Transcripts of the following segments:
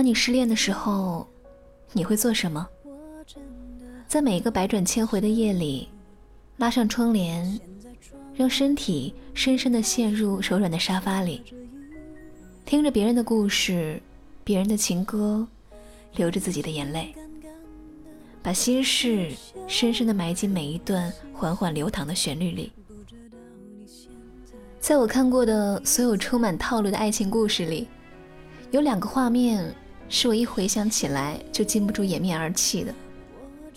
当你失恋的时候，你会做什么？在每一个百转千回的夜里，拉上窗帘，让身体深深的陷入柔软的沙发里，听着别人的故事，别人的情歌，流着自己的眼泪，把心事深深的埋进每一段缓缓流淌的旋律里。在我看过的所有充满套路的爱情故事里。有两个画面是我一回想起来就禁不住掩面而泣的，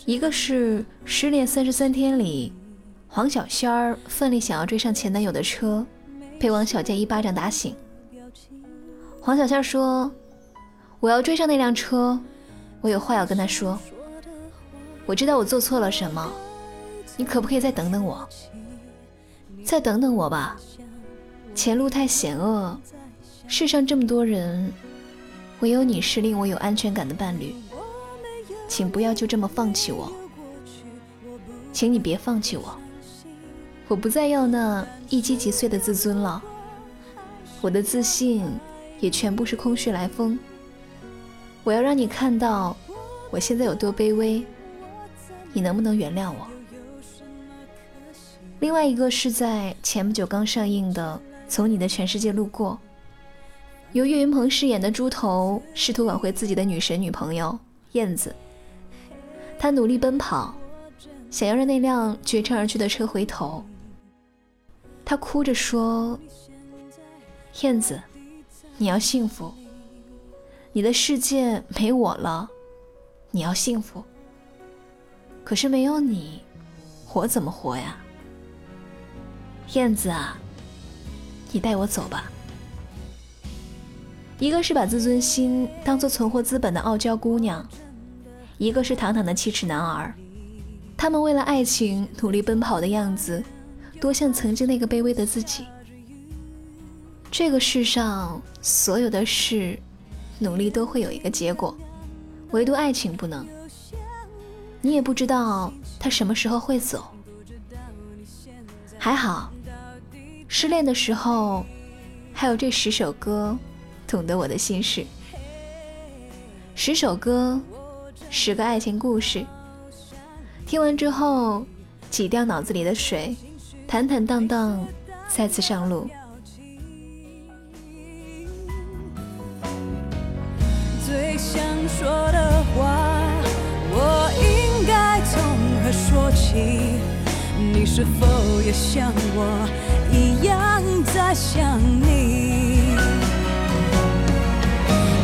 一个是《失恋三十三天》里，黄小仙儿奋力想要追上前男友的车，被王小贱一巴掌打醒。黄小仙说：“我要追上那辆车，我有话要跟他说。我知道我做错了什么，你可不可以再等等我？再等等我吧，前路太险恶。”世上这么多人，唯有你是令我有安全感的伴侣，请不要就这么放弃我，请你别放弃我，我不再要那一击即碎的自尊了，我的自信也全部是空穴来风。我要让你看到我现在有多卑微，你能不能原谅我？另外一个是在前不久刚上映的《从你的全世界路过》。由岳云鹏饰演的猪头试图挽回自己的女神女朋友燕子，他努力奔跑，想要让那辆绝尘而去的车回头。他哭着说：“燕子，你要幸福，你的世界没我了，你要幸福。可是没有你，我怎么活呀？燕子啊，你带我走吧。”一个是把自尊心当做存活资本的傲娇姑娘，一个是堂堂的七尺男儿。他们为了爱情努力奔跑的样子，多像曾经那个卑微的自己。这个世上所有的事，努力都会有一个结果，唯独爱情不能。你也不知道他什么时候会走。还好，失恋的时候，还有这十首歌。懂得我的心事，十首歌，十个爱情故事。听完之后，挤掉脑子里的水，坦坦荡荡，再次上路。最想说的话，我应该从何说起？你是否也像我一样在想你？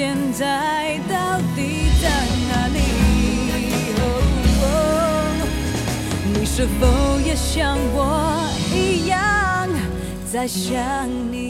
现在到底在哪里？你是否也像我一样在想你？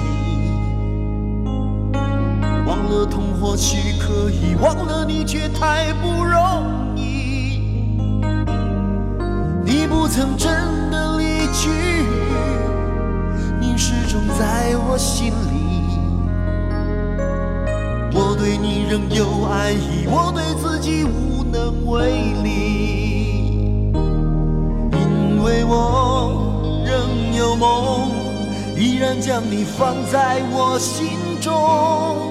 的痛或许可以，忘了你却太不容易。你不曾真的离去，你始终在我心里。我对你仍有爱意，我对自己无能为力。因为我仍有梦，依然将你放在我心中。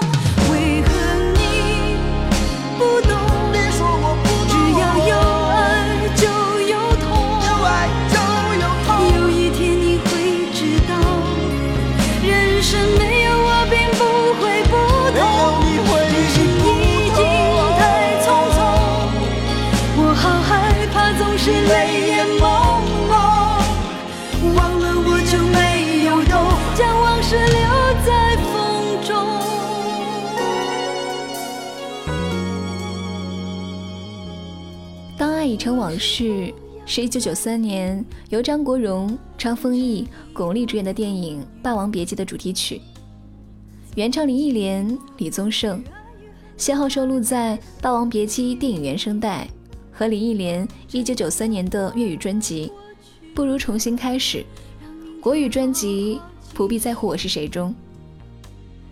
成往事是一九九三年由张国荣、张丰毅、巩俐主演的电影《霸王别姬》的主题曲，原唱林忆莲、李宗盛，先后收录在《霸王别姬》电影原声带和林忆莲一九九三年的粤语专辑《不如重新开始》，国语专辑《不必在乎我是谁》中。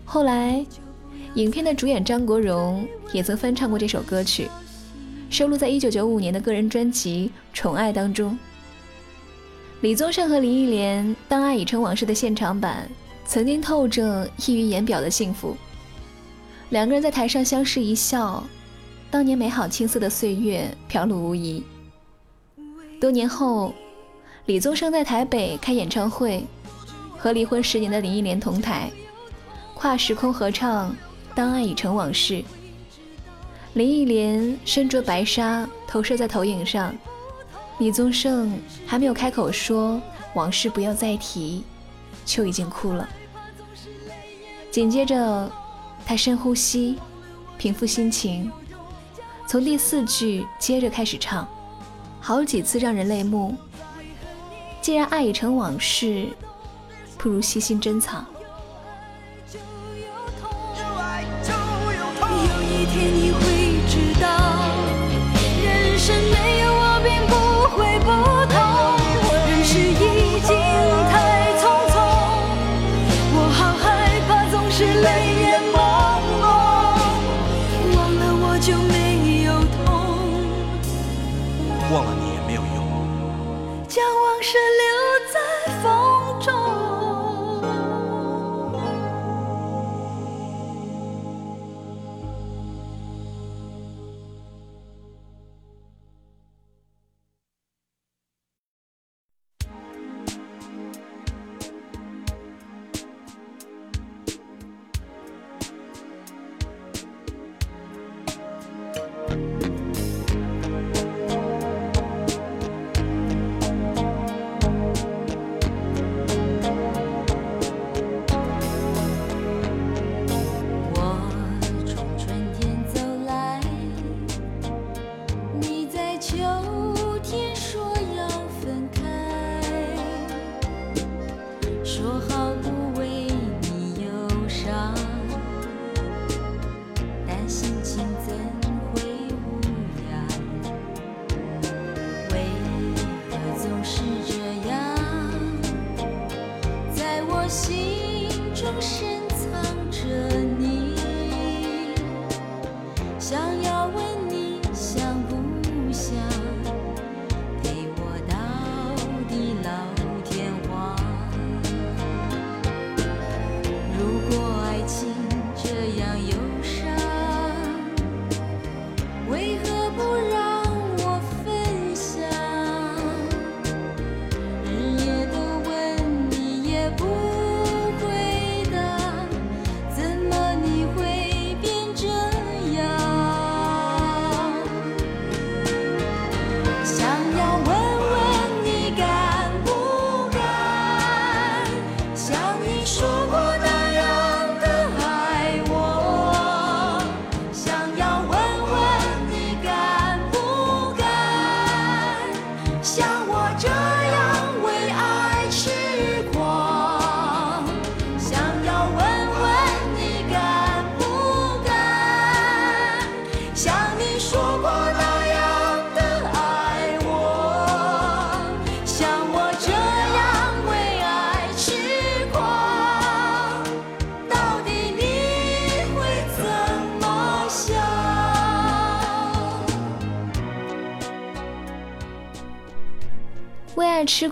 后来，影片的主演张国荣也曾翻唱过这首歌曲。收录在1995年的个人专辑《宠爱》当中。李宗盛和林忆莲《当爱已成往事》的现场版，曾经透着溢于言表的幸福。两个人在台上相视一笑，当年美好青涩的岁月飘露无遗。多年后，李宗盛在台北开演唱会，和离婚十年的林忆莲同台，跨时空合唱《当爱已成往事》。林忆莲身着白纱投射在投影上，李宗盛还没有开口说往事不要再提，就已经哭了。紧接着，他深呼吸，平复心情，从第四句接着开始唱，好几次让人泪目。既然爱已成往事，不如悉心珍藏。有。一天你会知道，人生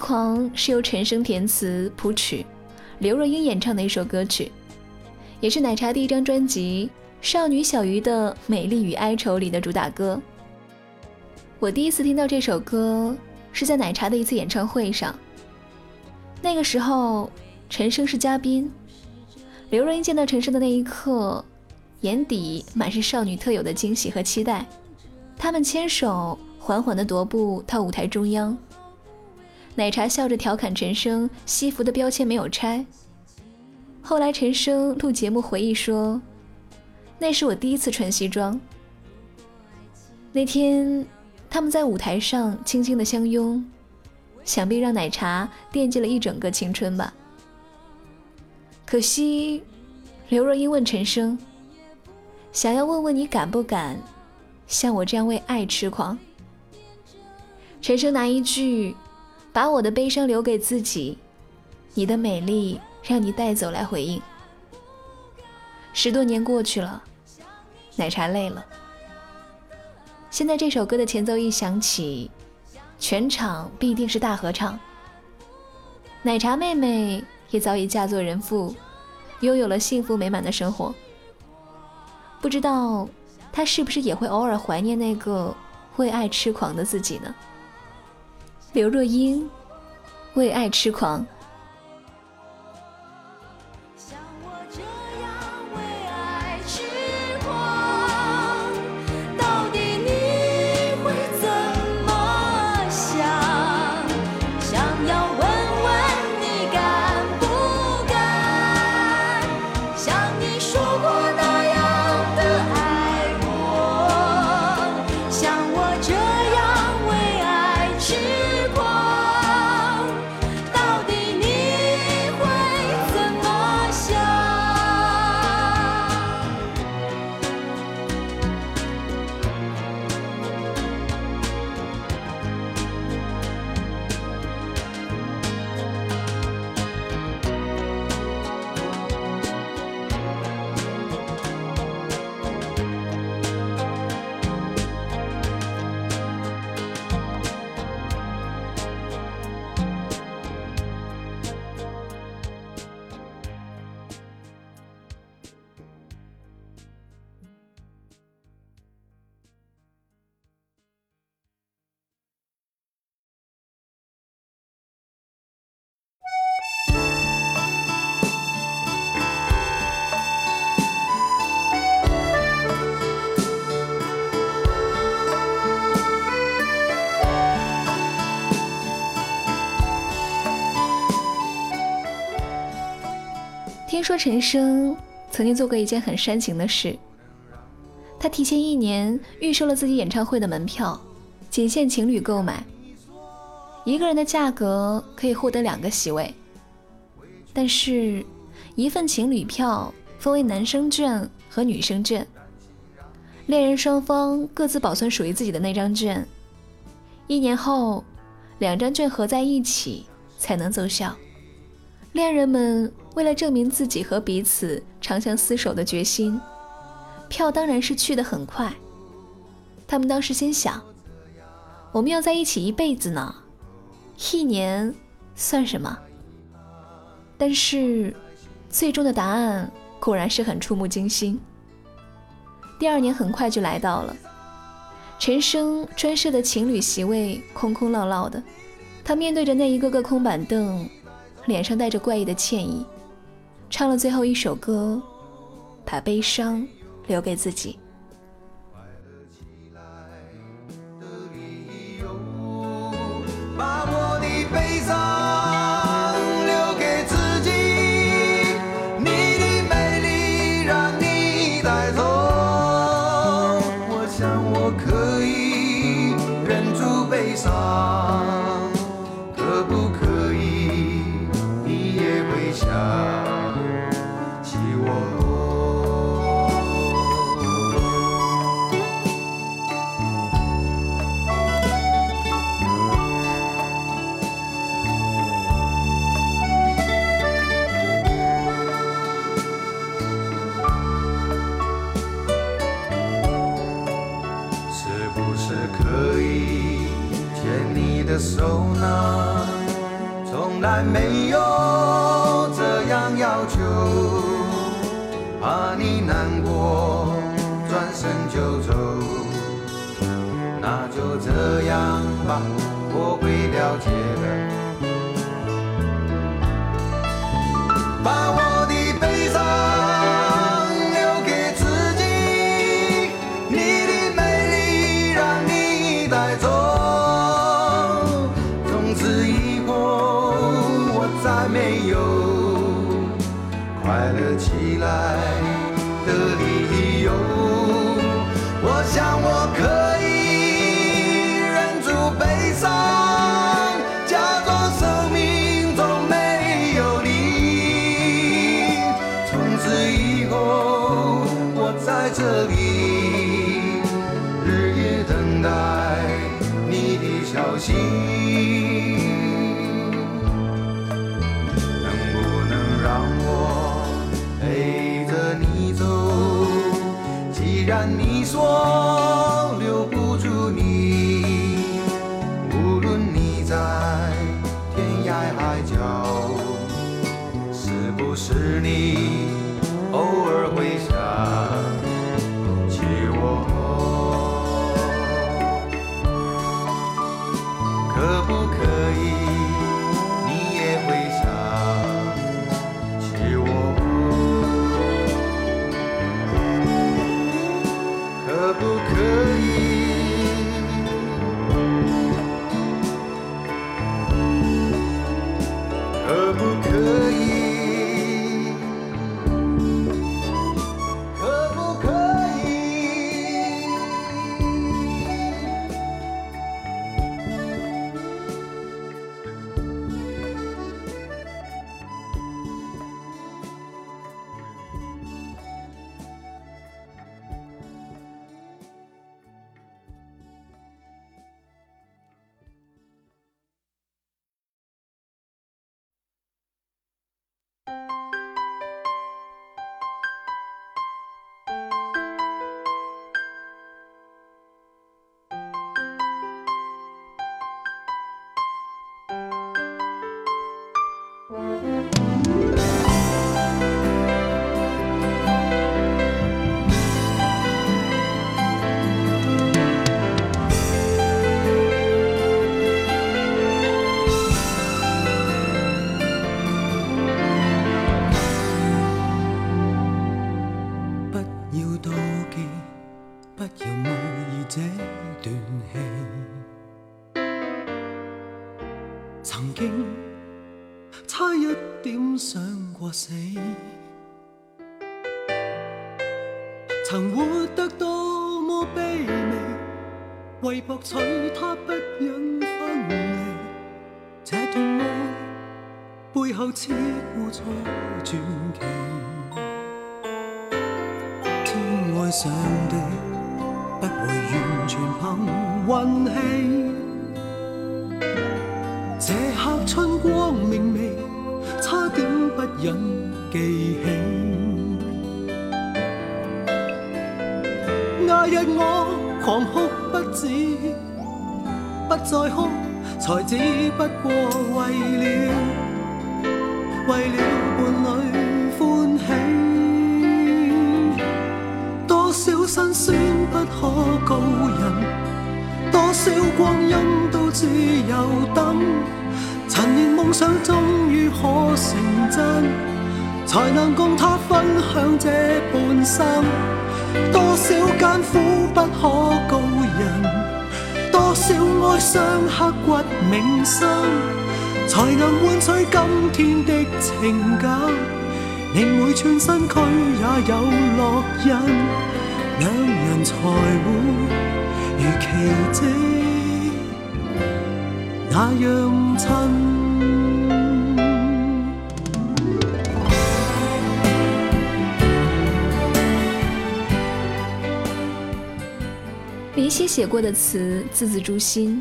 狂是由陈升填词谱曲，刘若英演唱的一首歌曲，也是奶茶第一张专辑《少女小鱼的美丽与哀愁》里的主打歌。我第一次听到这首歌是在奶茶的一次演唱会上，那个时候陈升是嘉宾，刘若英见到陈升的那一刻，眼底满是少女特有的惊喜和期待。他们牵手缓缓地踱步到舞台中央。奶茶笑着调侃陈升西服的标签没有拆。后来陈升录节目回忆说：“那是我第一次穿西装。那天他们在舞台上轻轻的相拥，想必让奶茶惦记了一整个青春吧。可惜，刘若英问陈升：想要问问你敢不敢像我这样为爱痴狂？陈升拿一句。”把我的悲伤留给自己，你的美丽让你带走来回应。十多年过去了，奶茶累了。现在这首歌的前奏一响起，全场必定是大合唱。奶茶妹妹也早已嫁作人妇，拥有了幸福美满的生活。不知道她是不是也会偶尔怀念那个为爱痴狂的自己呢？刘若英为爱痴狂。说陈升曾经做过一件很煽情的事，他提前一年预售了自己演唱会的门票，仅限情侣购买，一个人的价格可以获得两个席位，但是，一份情侣票分为男生券和女生券，恋人双方各自保存属于自己的那张券，一年后，两张券合在一起才能奏效。恋人们为了证明自己和彼此长相厮守的决心，票当然是去的很快。他们当时心想：我们要在一起一辈子呢，一年算什么？但是，最终的答案果然是很触目惊心。第二年很快就来到了，陈升专设的情侣席位空空落落的，他面对着那一个个空板凳。脸上带着怪异的歉意，唱了最后一首歌，把悲伤留给自己。还没有这样要求，怕你难过，转身就走。那就这样吧，我会了解的。把我取他不忍分离。这段爱背后似故错传奇。天爱上帝，不会完全凭运气。这刻春光明媚，差点不忍记起。那日我狂哭不止，不再哭，才只不过为了为了伴侣欢喜。多少辛酸不可告人，多少光阴都只有等。陈年梦想终于可成真，才能共他分享这半生。多少艰苦不可告人，多少哀伤刻骨铭心，才能换取今天的情感。令每寸身躯也有烙印，两人才会如奇迹那样亲。林夕写过的词字字诛心，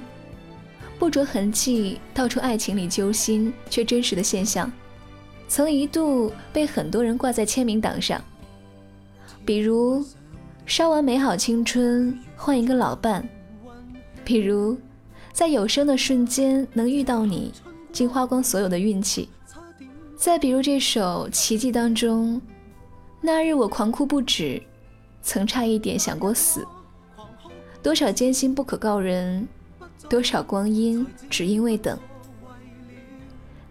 不着痕迹道出爱情里揪心却真实的现象，曾一度被很多人挂在签名档上。比如，烧完美好青春换一个老伴；比如，在有生的瞬间能遇到你，竟花光所有的运气；再比如这首《奇迹》当中，那日我狂哭不止，曾差一点想过死。多少艰辛不可告人，多少光阴只因为等。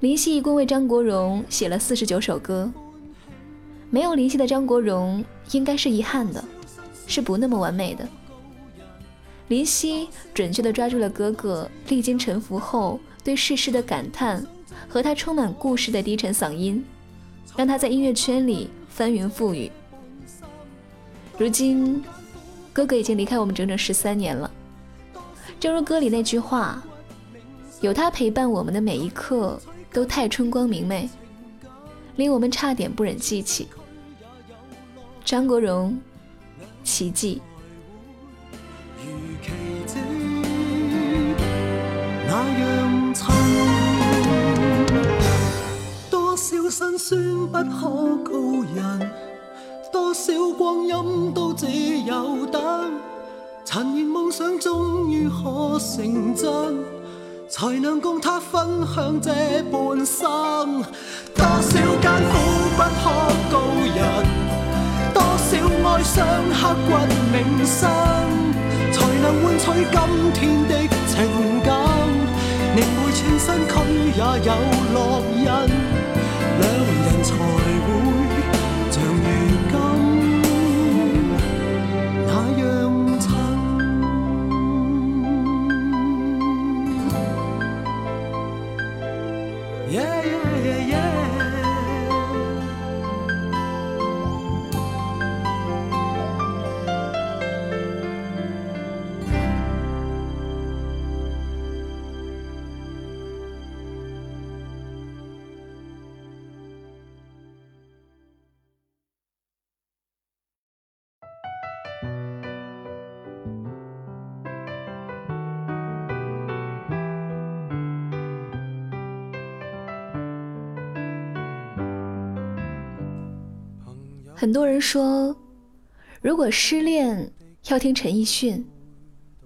林夕一共为张国荣写了四十九首歌，没有林夕的张国荣应该是遗憾的，是不那么完美的。林夕准确地抓住了哥哥历经沉浮后对世事的感叹和他充满故事的低沉嗓音，让他在音乐圈里翻云覆雨。如今。哥哥已经离开我们整整十三年了，正如歌里那句话：“有他陪伴我们的每一刻都太春光明媚，令我们差点不忍记起。”张国荣，奇迹。多少辛酸不可告人。多少光阴都只有等，陈年梦想终于可成真，才能共他分享这半生。多少艰苦不可告人，多少哀伤刻骨铭心，才能换取今天的情感，令每寸身躯也有烙印，两人才会。很多人说，如果失恋要听陈奕迅，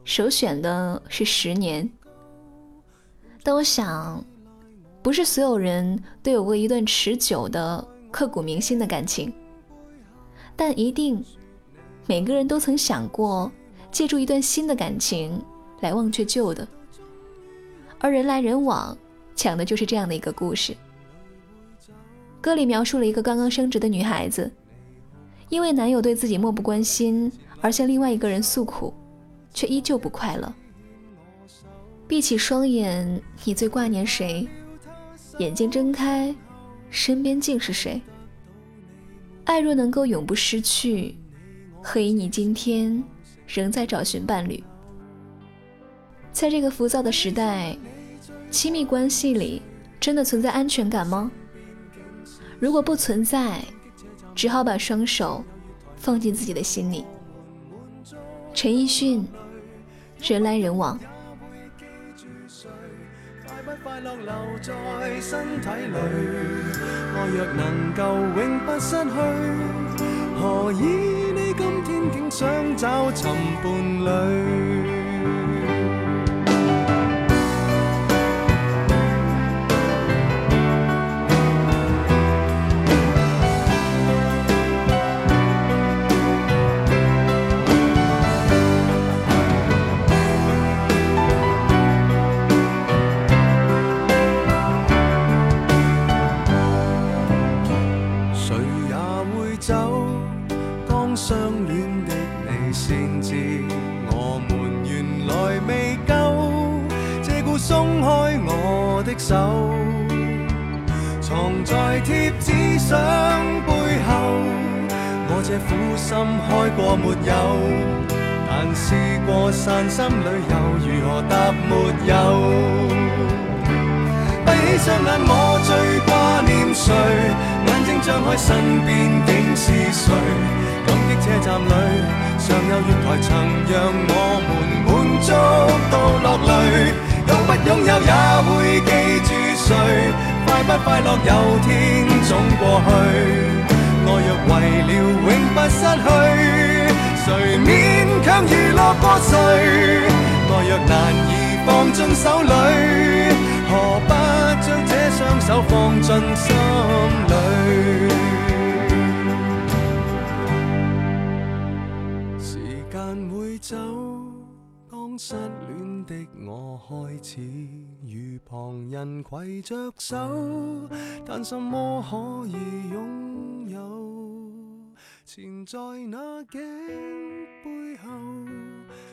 首选的是《十年》。但我想，不是所有人都有过一段持久的、刻骨铭心的感情，但一定每个人都曾想过借助一段新的感情来忘却旧的。而人来人往，讲的就是这样的一个故事。歌里描述了一个刚刚升职的女孩子。因为男友对自己漠不关心，而向另外一个人诉苦，却依旧不快乐。闭起双眼，你最挂念谁？眼睛睁开，身边竟是谁？爱若能够永不失去，何以你今天仍在找寻伴侣？在这个浮躁的时代，亲密关系里真的存在安全感吗？如果不存在，只好把双手放进自己的心里。陈奕迅，人来人往。快乐留在身体里，我若能够永不失去，何以你今天竟想找寻伴侣？贴纸相背后，我这苦心开过没有？但试过散心旅游，如何答没有？闭起双眼，我最挂念谁？眼睛张开，身边竟是谁？感激车站里尚有月台，曾让我们满足到落泪。拥不拥有也会记住谁？快不快乐有天总过去。爱若为了永不失去，谁勉强娱乐过谁？爱若难以放进手里，何不将这双手放进心里？时间会走，当失恋。的我开始与旁人携着手，但什么可以擁有？缠在那颈背後，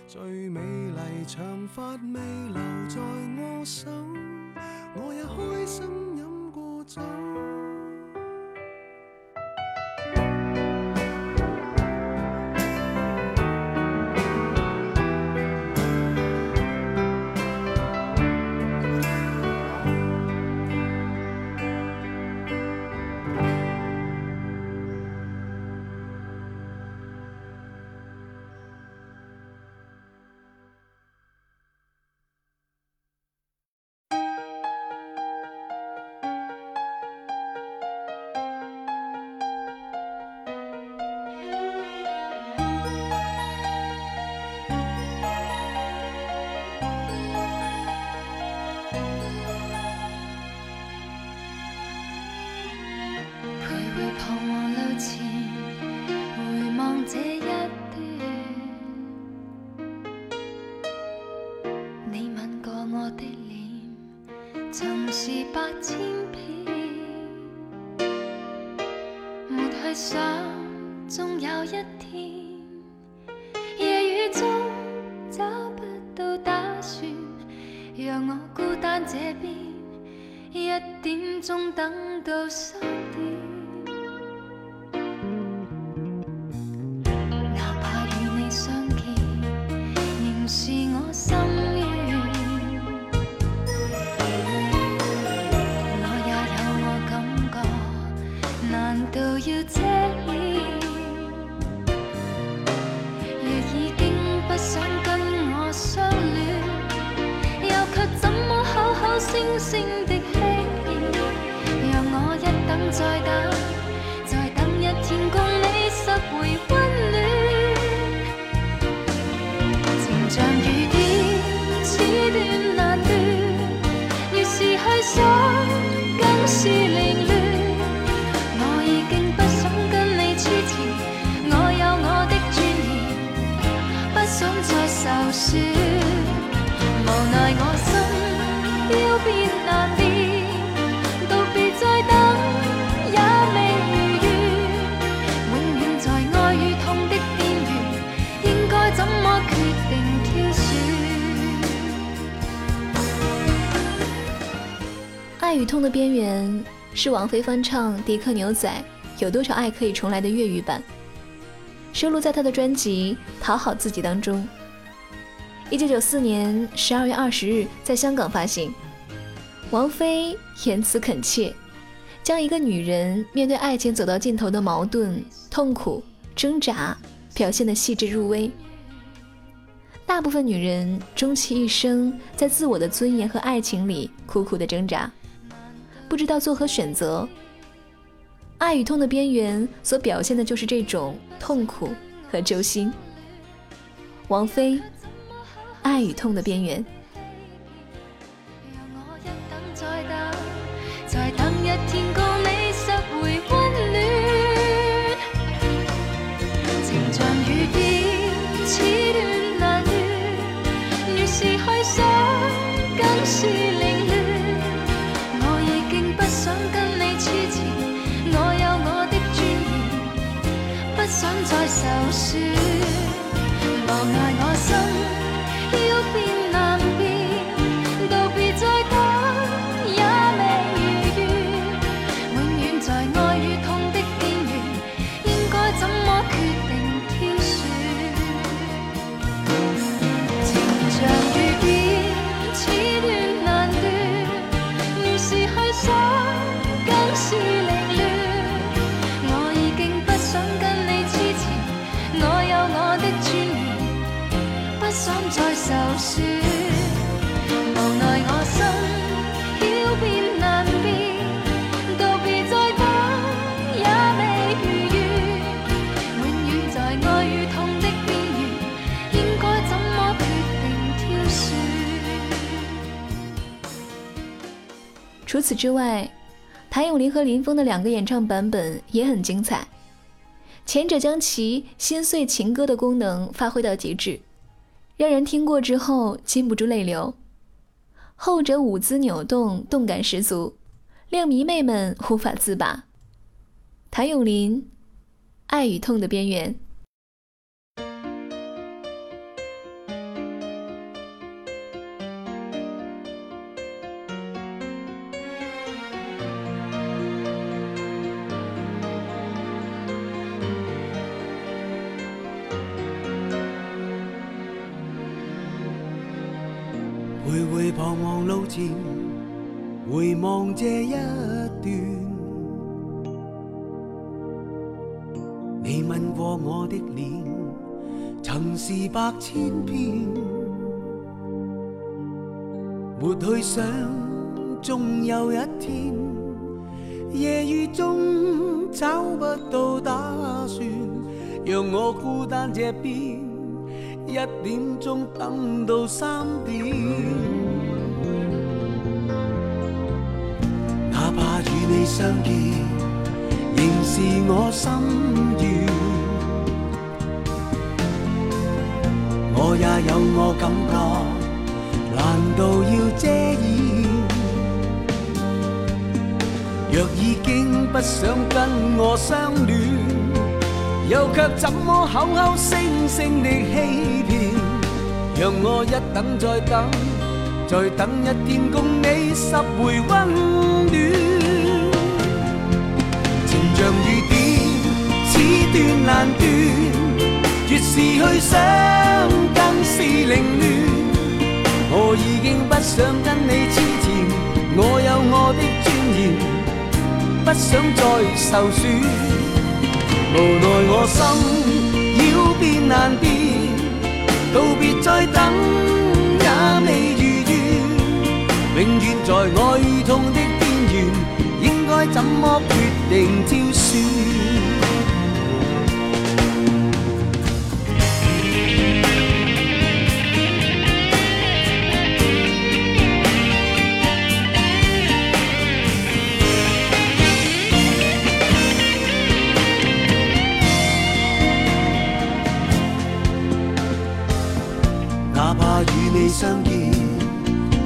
最美麗長髮未留在我手，我也開心飲過酒。在想，终有一天，夜雨中找不到打算，让我孤单这边，一点钟等到三点。是王菲翻唱迪克牛仔《有多少爱可以重来》的粤语版。收录在他的专辑《讨好自己》当中。一九九四年十二月二十日在香港发行。王菲言辞恳切，将一个女人面对爱情走到尽头的矛盾、痛苦、挣扎表现得细致入微。大部分女人终其一生在自我的尊严和爱情里苦苦的挣扎，不知道做何选择。爱与痛的边缘所表现的就是这种痛苦和揪心。王菲，爱与痛的边缘。是除此之外，谭咏麟和林峰的两个演唱版本也很精彩。前者将其心碎情歌的功能发挥到极致，让人听过之后禁不住泪流；后者舞姿扭动，动感十足，令迷妹们无法自拔。谭咏麟，《爱与痛的边缘》。回望这一段。你吻过我的脸，曾是百千遍。没去想，终有一天，夜雨中找不到打算，让我孤单这边。一點鐘等到三點，你相見，仍是我心願。我也有我感覺，難道要遮掩？若已經不想跟我相戀。又卻怎麼口口聲聲的欺騙？讓我一等再等，再等一天共你拾回溫暖。像雨点，似斷難斷，越是去想，更是凌乱。我已经不想跟你痴缠，我有我的尊严，不想再受损。无奈我心要变难变，道别再等也未如愿，永远在爱与痛的，應該怎麼決定挑選？哪怕與你相見，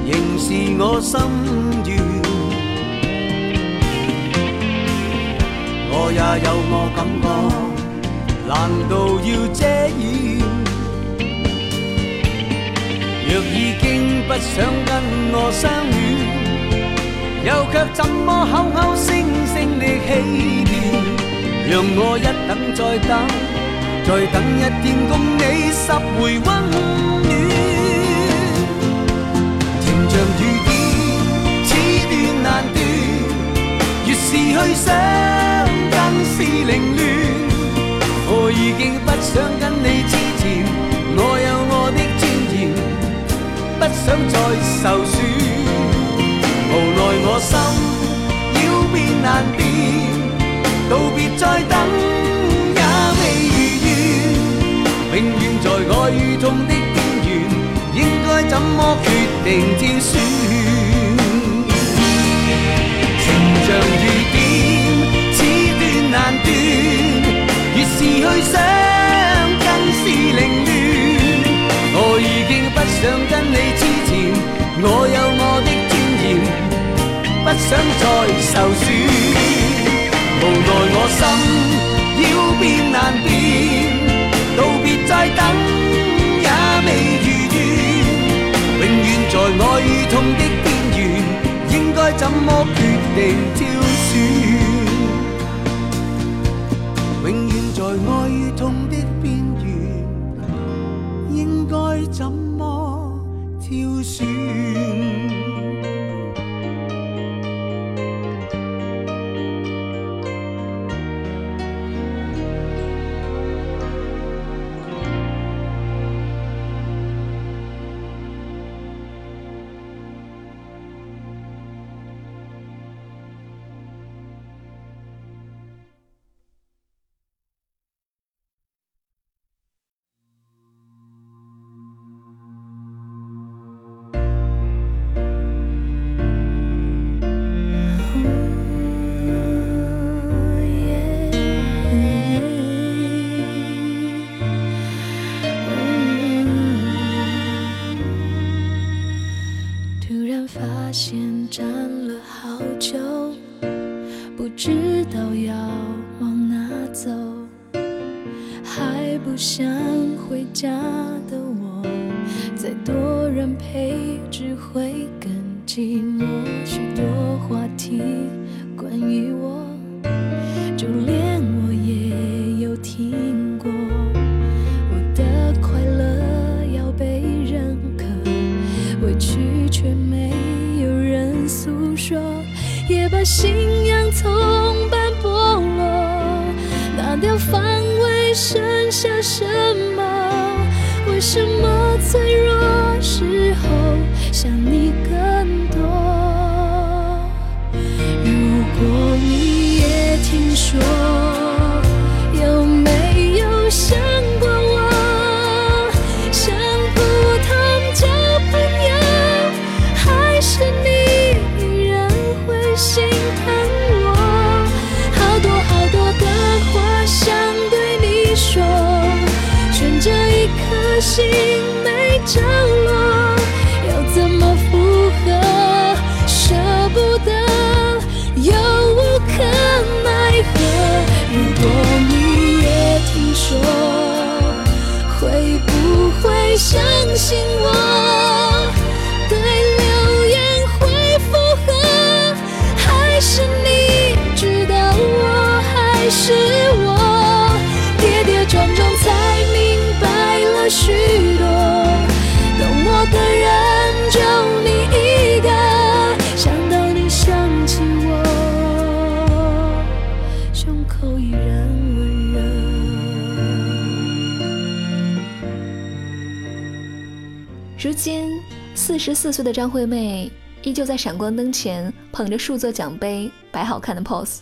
仍是我心也有我感覺，難道要遮掩？若已經不想跟我相戀，又卻怎麼口口聲聲的欺騙？讓我一等再等，再等一天共你拾回温暖。情像雨点，此断难断，越是去想，更是凌乱。我已经不想跟你之前，我有我的尊严，不想再受损。无奈我心要变难变，道别再等也未如愿。永远在爱与痛的边缘，应该怎么决定挑选？情像雨，断，越是去想，更是凌乱。我已经不想跟你痴缠，我有我的尊严，不想再受损。无奈我心要变难变。道别再等也未如愿，永远在爱与痛的边缘，应该怎么决定心。心没着落，要怎么复合？舍不得，又无可奈何。如果你也听说，会不会相信我？十四岁的张惠妹依旧在闪光灯前捧着数座奖杯摆好看的 pose。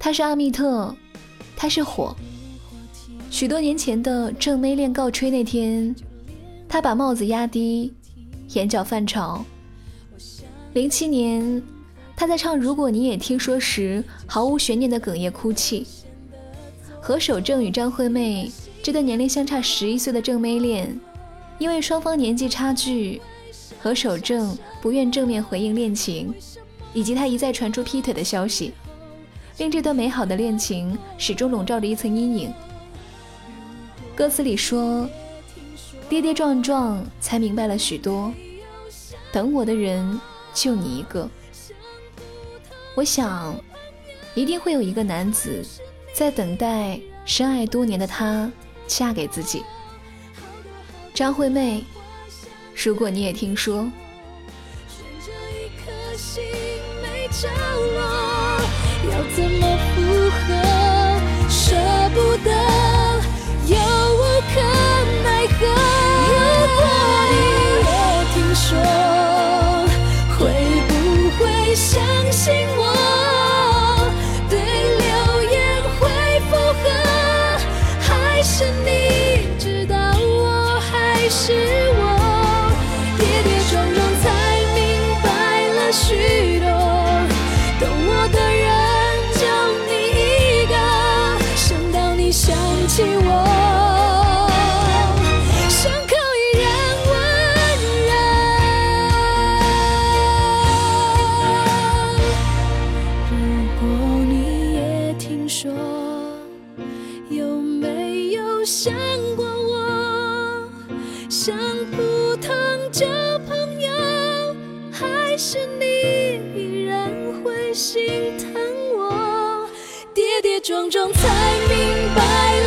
她是阿密特，她是火。许多年前的正妹恋告吹那天。他把帽子压低，眼角泛潮。零七年，他在唱《如果你也听说》时，毫无悬念的哽咽哭泣。何守正与张惠妹这段年龄相差十一岁的正妹恋，因为双方年纪差距，何守正不愿正面回应恋情，以及他一再传出劈腿的消息，令这段美好的恋情始终笼罩着一层阴影。歌词里说。跌跌撞撞，才明白了许多。等我的人就你一个。我想，一定会有一个男子，在等待深爱多年的他嫁给自己。张惠妹，如果你也听说。要怎么复合？舍不得，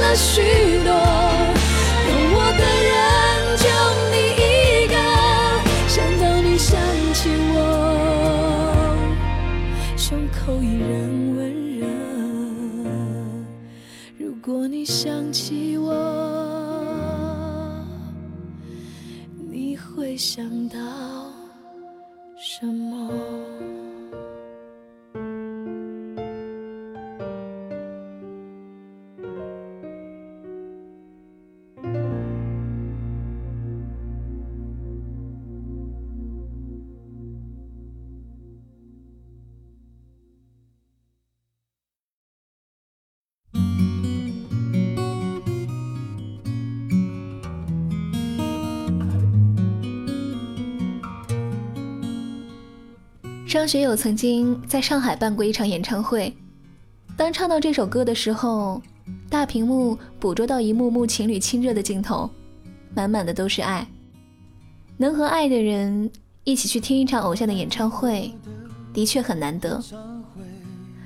了许多，懂我的人就你一个，想到你想起我，胸口依然温热。如果你想起我，你会想到张学友曾经在上海办过一场演唱会，当唱到这首歌的时候，大屏幕捕捉到一幕幕情侣亲热的镜头，满满的都是爱。能和爱的人一起去听一场偶像的演唱会，的确很难得。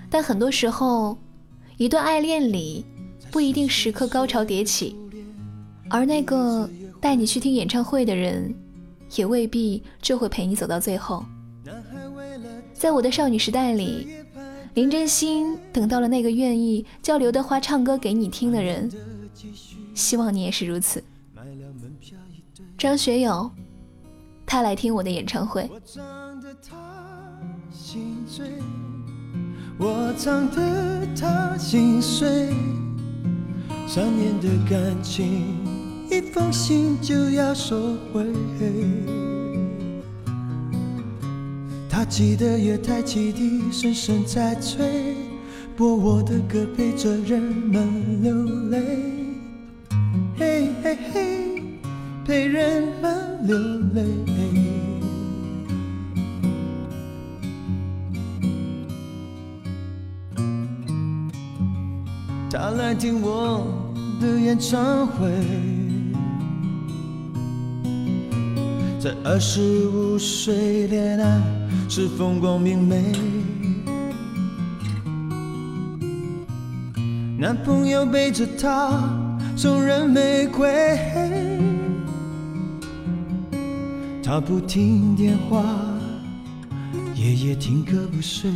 但很多时候，一段爱恋里不一定时刻高潮迭起，而那个带你去听演唱会的人，也未必就会陪你走到最后。在我的少女时代里，林真心等到了那个愿意叫刘德华唱歌给你听的人，希望你也是如此。张学友，他来听我的演唱会。我唱得他心碎，三年的感情，一封信就要收回。他记得月台汽笛声声在催，播我的歌陪着人们流泪，嘿嘿嘿，陪人们流泪。他来听我的演唱会。在二十五岁恋爱是风光明媚，男朋友背着她送人玫瑰，她不听电话，夜夜听歌不睡，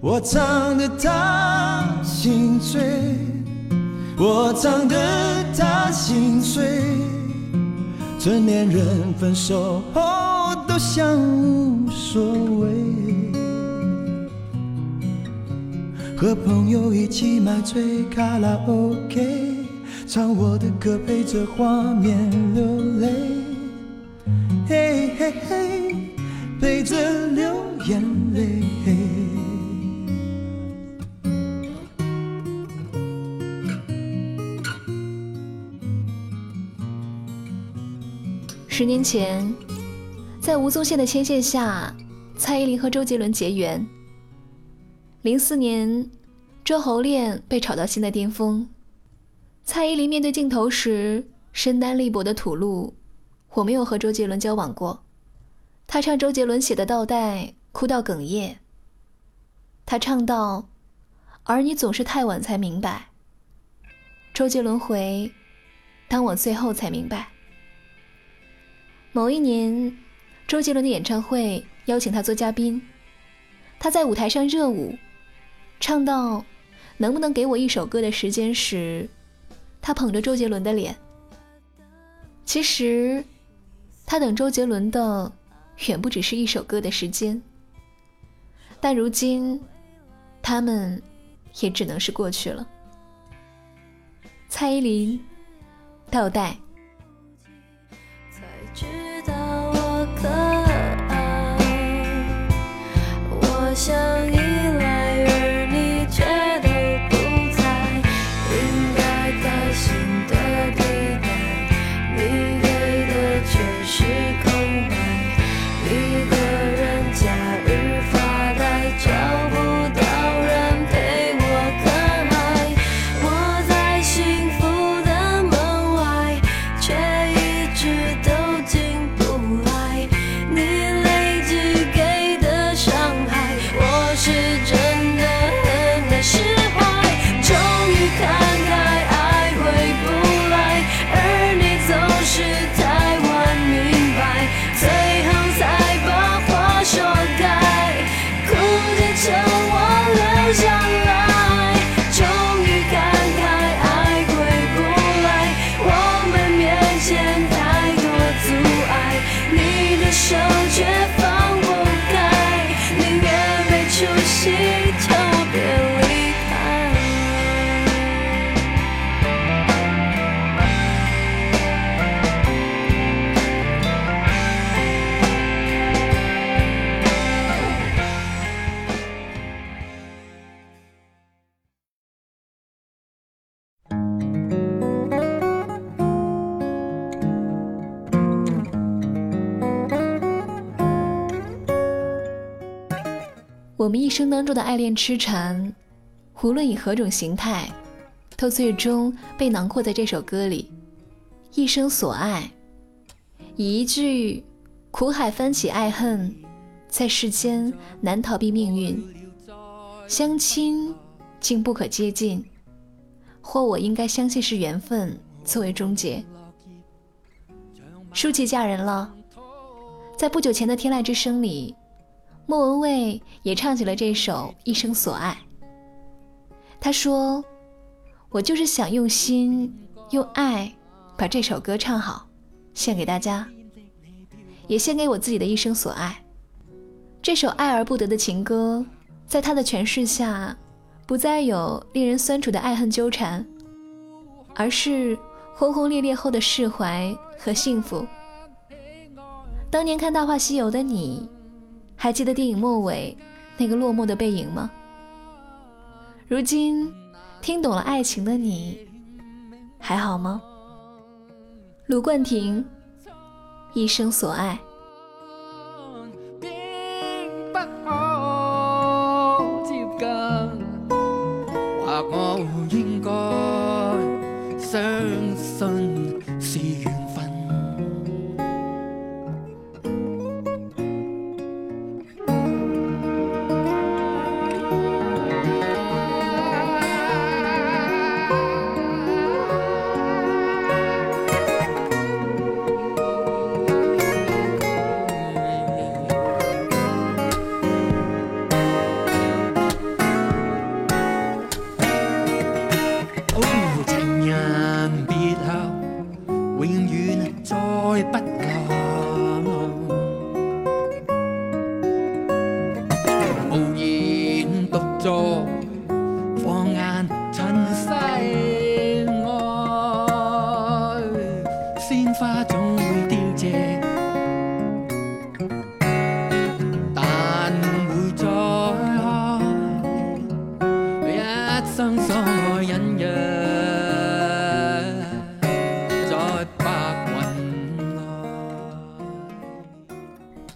我唱得她心醉，我唱得她心碎。成年人分手后都像无所谓，和朋友一起买醉卡拉 OK，唱我的歌陪着画面流泪，嘿嘿嘿，陪着流眼泪。十年前，在吴宗宪的牵线下，蔡依林和周杰伦结缘。零四年，周侯恋被炒到新的巅峰。蔡依林面对镜头时，身单力薄的吐露：“我没有和周杰伦交往过。”她唱周杰伦写的《倒带》，哭到哽咽。她唱到：“而你总是太晚才明白。周杰伦回：当我最后才明白。某一年，周杰伦的演唱会邀请他做嘉宾，他在舞台上热舞，唱到“能不能给我一首歌的时间”时，他捧着周杰伦的脸。其实，他等周杰伦的远不只是一首歌的时间，但如今，他们。也只能是过去了。蔡依林，倒带。们一生当中的爱恋痴缠，无论以何种形态，都最终被囊括在这首歌里。一生所爱，以一句“苦海翻起爱恨，在世间难逃避命运，相亲竟不可接近，或我应该相信是缘分”作为终结。舒淇嫁人了，在不久前的《天籁之声》里。莫文蔚也唱起了这首《一生所爱》。他说：“我就是想用心、用爱把这首歌唱好，献给大家，也献给我自己的一生所爱。”这首爱而不得的情歌，在他的诠释下，不再有令人酸楚的爱恨纠缠，而是轰轰烈烈后的释怀和幸福。当年看《大话西游》的你。还记得电影末尾那个落寞的背影吗？如今听懂了爱情的你，还好吗？卢冠廷，一生所爱。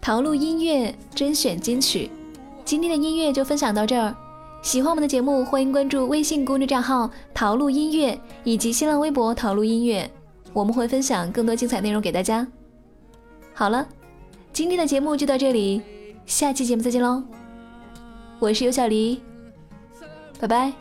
陶录音乐甄选金曲，今天的音乐就分享到这儿。喜欢我们的节目，欢迎关注微信公众账号“陶录音乐”以及新浪微博“陶录音乐”，我们会分享更多精彩内容给大家。好了，今天的节目就到这里，下期节目再见喽！我是尤小黎，拜拜。